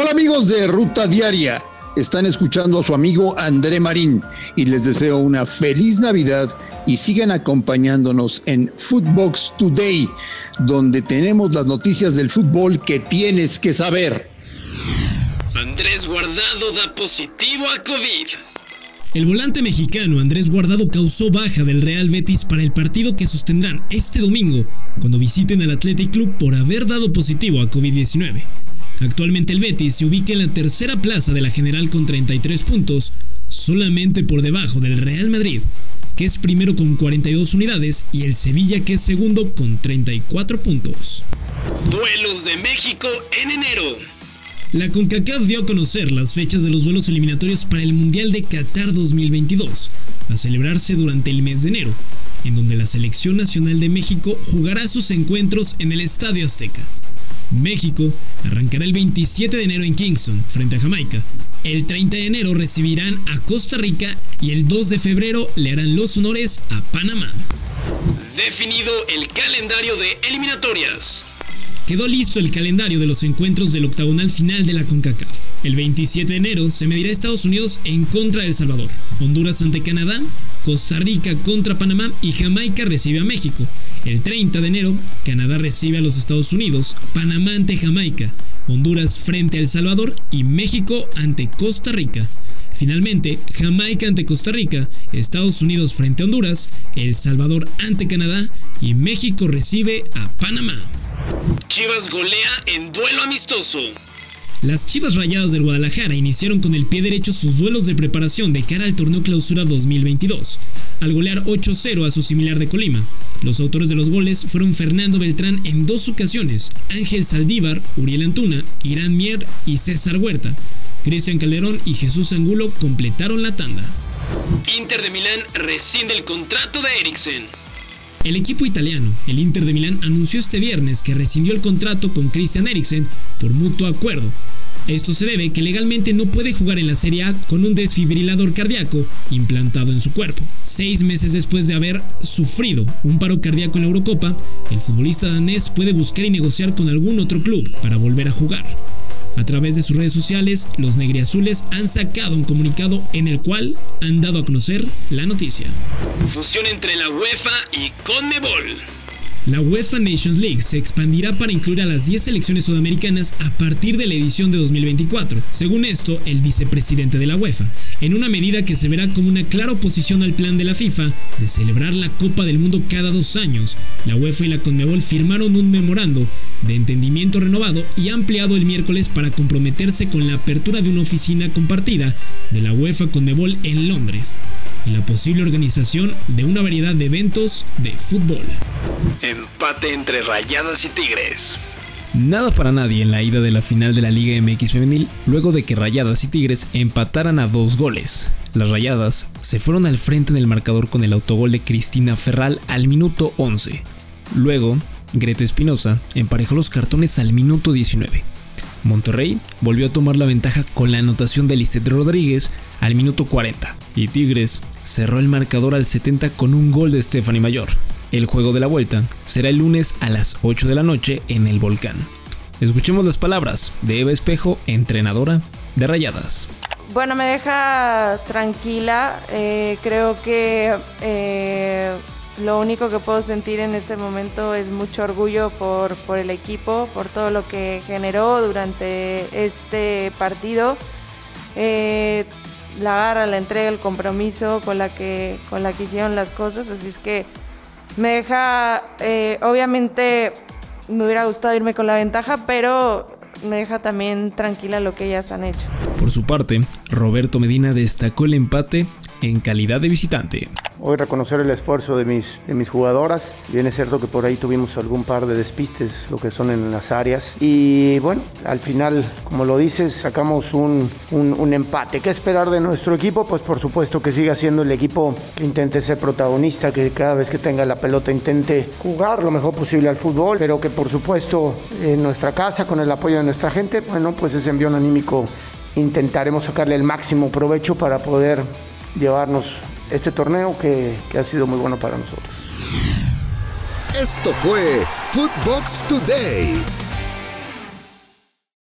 Hola amigos de Ruta Diaria. Están escuchando a su amigo André Marín y les deseo una feliz Navidad y sigan acompañándonos en Footbox Today, donde tenemos las noticias del fútbol que tienes que saber. Andrés Guardado da positivo a COVID. El volante mexicano Andrés Guardado causó baja del Real Betis para el partido que sostendrán este domingo cuando visiten al Athletic Club por haber dado positivo a COVID-19. Actualmente el Betis se ubica en la tercera plaza de la general con 33 puntos, solamente por debajo del Real Madrid, que es primero con 42 unidades, y el Sevilla que es segundo con 34 puntos. Duelos de México en enero. La CONCACAF dio a conocer las fechas de los duelos eliminatorios para el Mundial de Qatar 2022, a celebrarse durante el mes de enero, en donde la Selección Nacional de México jugará sus encuentros en el Estadio Azteca. México arrancará el 27 de enero en Kingston, frente a Jamaica. El 30 de enero recibirán a Costa Rica y el 2 de febrero le harán los honores a Panamá. Definido el calendario de eliminatorias. Quedó listo el calendario de los encuentros del octagonal final de la CONCACAF. El 27 de enero se medirá Estados Unidos en contra de El Salvador, Honduras ante Canadá, Costa Rica contra Panamá y Jamaica recibe a México. El 30 de enero, Canadá recibe a los Estados Unidos, Panamá ante Jamaica, Honduras frente a El Salvador y México ante Costa Rica. Finalmente, Jamaica ante Costa Rica, Estados Unidos frente a Honduras, El Salvador ante Canadá y México recibe a Panamá. Chivas golea en duelo amistoso. Las Chivas Rayadas del Guadalajara iniciaron con el pie derecho sus duelos de preparación de cara al torneo Clausura 2022, al golear 8-0 a su similar de Colima. Los autores de los goles fueron Fernando Beltrán en dos ocasiones, Ángel Saldívar, Uriel Antuna, Irán Mier y César Huerta. Cristian Calderón y Jesús Angulo completaron la tanda. Inter de Milán rescinde el contrato de Eriksen. El equipo italiano, el Inter de Milán, anunció este viernes que rescindió el contrato con Christian Eriksen por mutuo acuerdo. Esto se debe que legalmente no puede jugar en la Serie A con un desfibrilador cardíaco implantado en su cuerpo. Seis meses después de haber sufrido un paro cardíaco en la Eurocopa, el futbolista danés puede buscar y negociar con algún otro club para volver a jugar. A través de sus redes sociales, los negriazules han sacado un comunicado en el cual han dado a conocer la noticia. Fusión entre la UEFA y CONMEBOL. La UEFA Nations League se expandirá para incluir a las 10 selecciones sudamericanas a partir de la edición de 2024, según esto el vicepresidente de la UEFA, en una medida que se verá como una clara oposición al plan de la FIFA de celebrar la Copa del Mundo cada dos años. La UEFA y la CONMEBOL firmaron un memorando de entendimiento renovado y ampliado el miércoles para comprometerse con la apertura de una oficina compartida de la UEFA CONMEBOL en Londres y la posible organización de una variedad de eventos de fútbol. Empate entre Rayadas y Tigres. Nada para nadie en la ida de la final de la Liga MX femenil luego de que Rayadas y Tigres empataran a dos goles. Las Rayadas se fueron al frente en el marcador con el autogol de Cristina Ferral al minuto 11. Luego, Greta Espinosa emparejó los cartones al minuto 19. Monterrey volvió a tomar la ventaja con la anotación de Lisset Rodríguez al minuto 40 y Tigres cerró el marcador al 70 con un gol de Stephanie Mayor. El juego de la vuelta será el lunes a las 8 de la noche en el Volcán. Escuchemos las palabras de Eva Espejo, entrenadora de Rayadas. Bueno, me deja tranquila. Eh, creo que eh, lo único que puedo sentir en este momento es mucho orgullo por, por el equipo, por todo lo que generó durante este partido. Eh, la garra, la entrega, el compromiso con la que, con la que hicieron las cosas. Así es que me deja, eh, obviamente me hubiera gustado irme con la ventaja, pero me deja también tranquila lo que ellas han hecho. Por su parte, Roberto Medina destacó el empate en calidad de visitante. Hoy reconocer el esfuerzo de mis, de mis jugadoras. Bien es cierto que por ahí tuvimos algún par de despistes, lo que son en las áreas. Y bueno, al final, como lo dices, sacamos un, un, empate. ¿Qué esperar de nuestro equipo? Pues por supuesto que siga siendo el equipo que intente ser protagonista, que cada vez que tenga la pelota intente jugar lo mejor posible al fútbol, pero que por supuesto en nuestra casa, con el apoyo de nuestra gente, bueno, pues ese envío anímico intentaremos sacarle el máximo provecho para poder llevarnos este torneo que, ha sido muy bueno para nosotros. Esto fue Footbox Today.